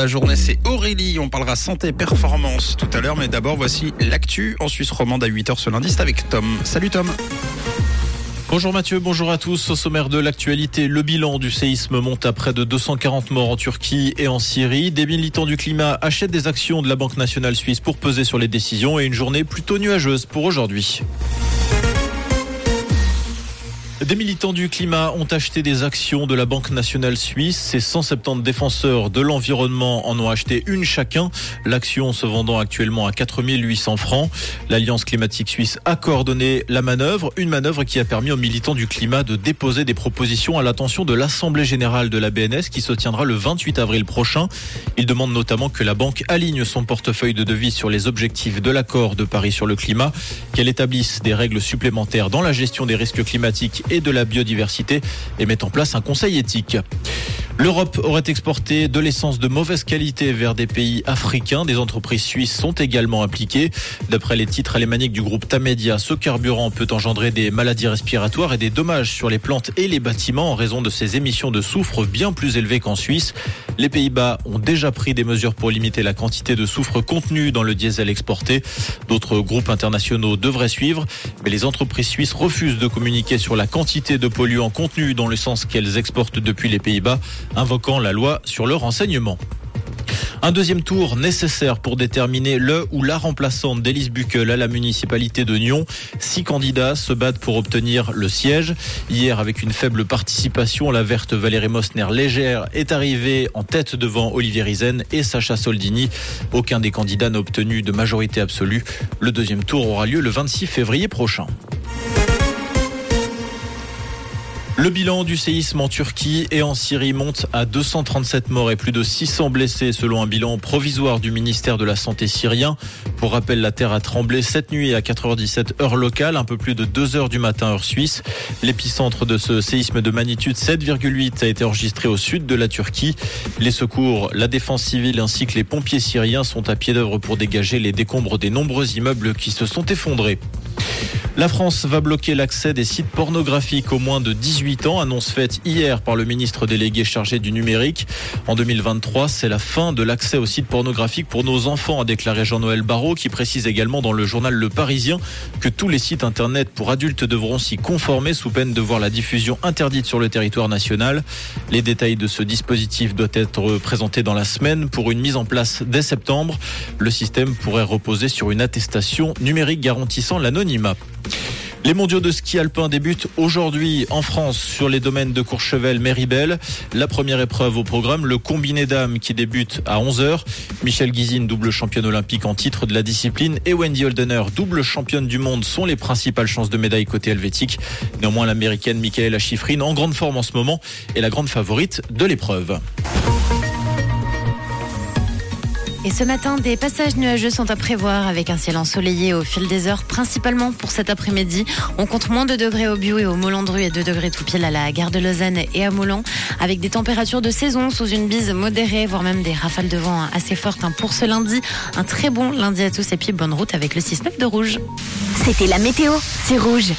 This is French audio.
La journée, c'est Aurélie. On parlera santé performance tout à l'heure, mais d'abord, voici l'actu en Suisse romande à 8h ce lundi. C'est avec Tom. Salut Tom. Bonjour Mathieu, bonjour à tous. Au sommaire de l'actualité, le bilan du séisme monte à près de 240 morts en Turquie et en Syrie. Des militants du climat achètent des actions de la Banque nationale suisse pour peser sur les décisions et une journée plutôt nuageuse pour aujourd'hui. Des militants du climat ont acheté des actions de la Banque nationale suisse. Ces 170 défenseurs de l'environnement en ont acheté une chacun. L'action se vendant actuellement à 4800 francs. L'Alliance climatique suisse a coordonné la manœuvre. Une manœuvre qui a permis aux militants du climat de déposer des propositions à l'attention de l'Assemblée générale de la BNS qui se tiendra le 28 avril prochain. Ils demandent notamment que la banque aligne son portefeuille de devises sur les objectifs de l'accord de Paris sur le climat, qu'elle établisse des règles supplémentaires dans la gestion des risques climatiques et de la biodiversité et met en place un conseil éthique. L'Europe aurait exporté de l'essence de mauvaise qualité vers des pays africains. Des entreprises suisses sont également impliquées. D'après les titres alémaniques du groupe Tamedia, ce carburant peut engendrer des maladies respiratoires et des dommages sur les plantes et les bâtiments en raison de ses émissions de soufre bien plus élevées qu'en Suisse. Les Pays-Bas ont déjà pris des mesures pour limiter la quantité de soufre contenue dans le diesel exporté. D'autres groupes internationaux devraient suivre, mais les entreprises suisses refusent de communiquer sur la quantité de polluants contenus dans le sens qu'elles exportent depuis les Pays-Bas invoquant la loi sur le renseignement. Un deuxième tour nécessaire pour déterminer le ou la remplaçante d'Élise Buckel à la municipalité de Nyon. Six candidats se battent pour obtenir le siège. Hier, avec une faible participation, la verte Valérie Mosner légère est arrivée en tête devant Olivier Rizen et Sacha Soldini. Aucun des candidats n'a obtenu de majorité absolue. Le deuxième tour aura lieu le 26 février prochain. Le bilan du séisme en Turquie et en Syrie monte à 237 morts et plus de 600 blessés selon un bilan provisoire du ministère de la Santé syrien. Pour rappel, la terre a tremblé cette nuit à 4h17 heure locale, un peu plus de 2 heures du matin heure suisse. L'épicentre de ce séisme de magnitude 7,8 a été enregistré au sud de la Turquie. Les secours, la défense civile ainsi que les pompiers syriens sont à pied d'œuvre pour dégager les décombres des nombreux immeubles qui se sont effondrés. La France va bloquer l'accès des sites pornographiques aux moins de 18 ans, annonce faite hier par le ministre délégué chargé du numérique. En 2023, c'est la fin de l'accès aux sites pornographiques pour nos enfants, a déclaré Jean-Noël Barrot, qui précise également dans le journal Le Parisien que tous les sites internet pour adultes devront s'y conformer sous peine de voir la diffusion interdite sur le territoire national. Les détails de ce dispositif doivent être présentés dans la semaine pour une mise en place dès septembre. Le système pourrait reposer sur une attestation numérique garantissant l'anonymat. Les mondiaux de ski alpin débutent aujourd'hui en France sur les domaines de Courchevel, Méribel. La première épreuve au programme, le combiné dames qui débute à 11h. Michel Guizine, double championne olympique en titre de la discipline, et Wendy Holdener, double championne du monde, sont les principales chances de médaille côté helvétique. Néanmoins, l'américaine Michaela Schifrin, en grande forme en ce moment, est la grande favorite de l'épreuve. Et ce matin, des passages nuageux sont à prévoir avec un ciel ensoleillé au fil des heures, principalement pour cet après-midi. On compte moins de degrés au Bio et au Molandru et 2 degrés tout pile à la gare de Lausanne et à Moulon, avec des températures de saison sous une bise modérée, voire même des rafales de vent assez fortes hein, pour ce lundi. Un très bon lundi à tous et puis bonne route avec le 6-9 de rouge. C'était la météo, c'est rouge.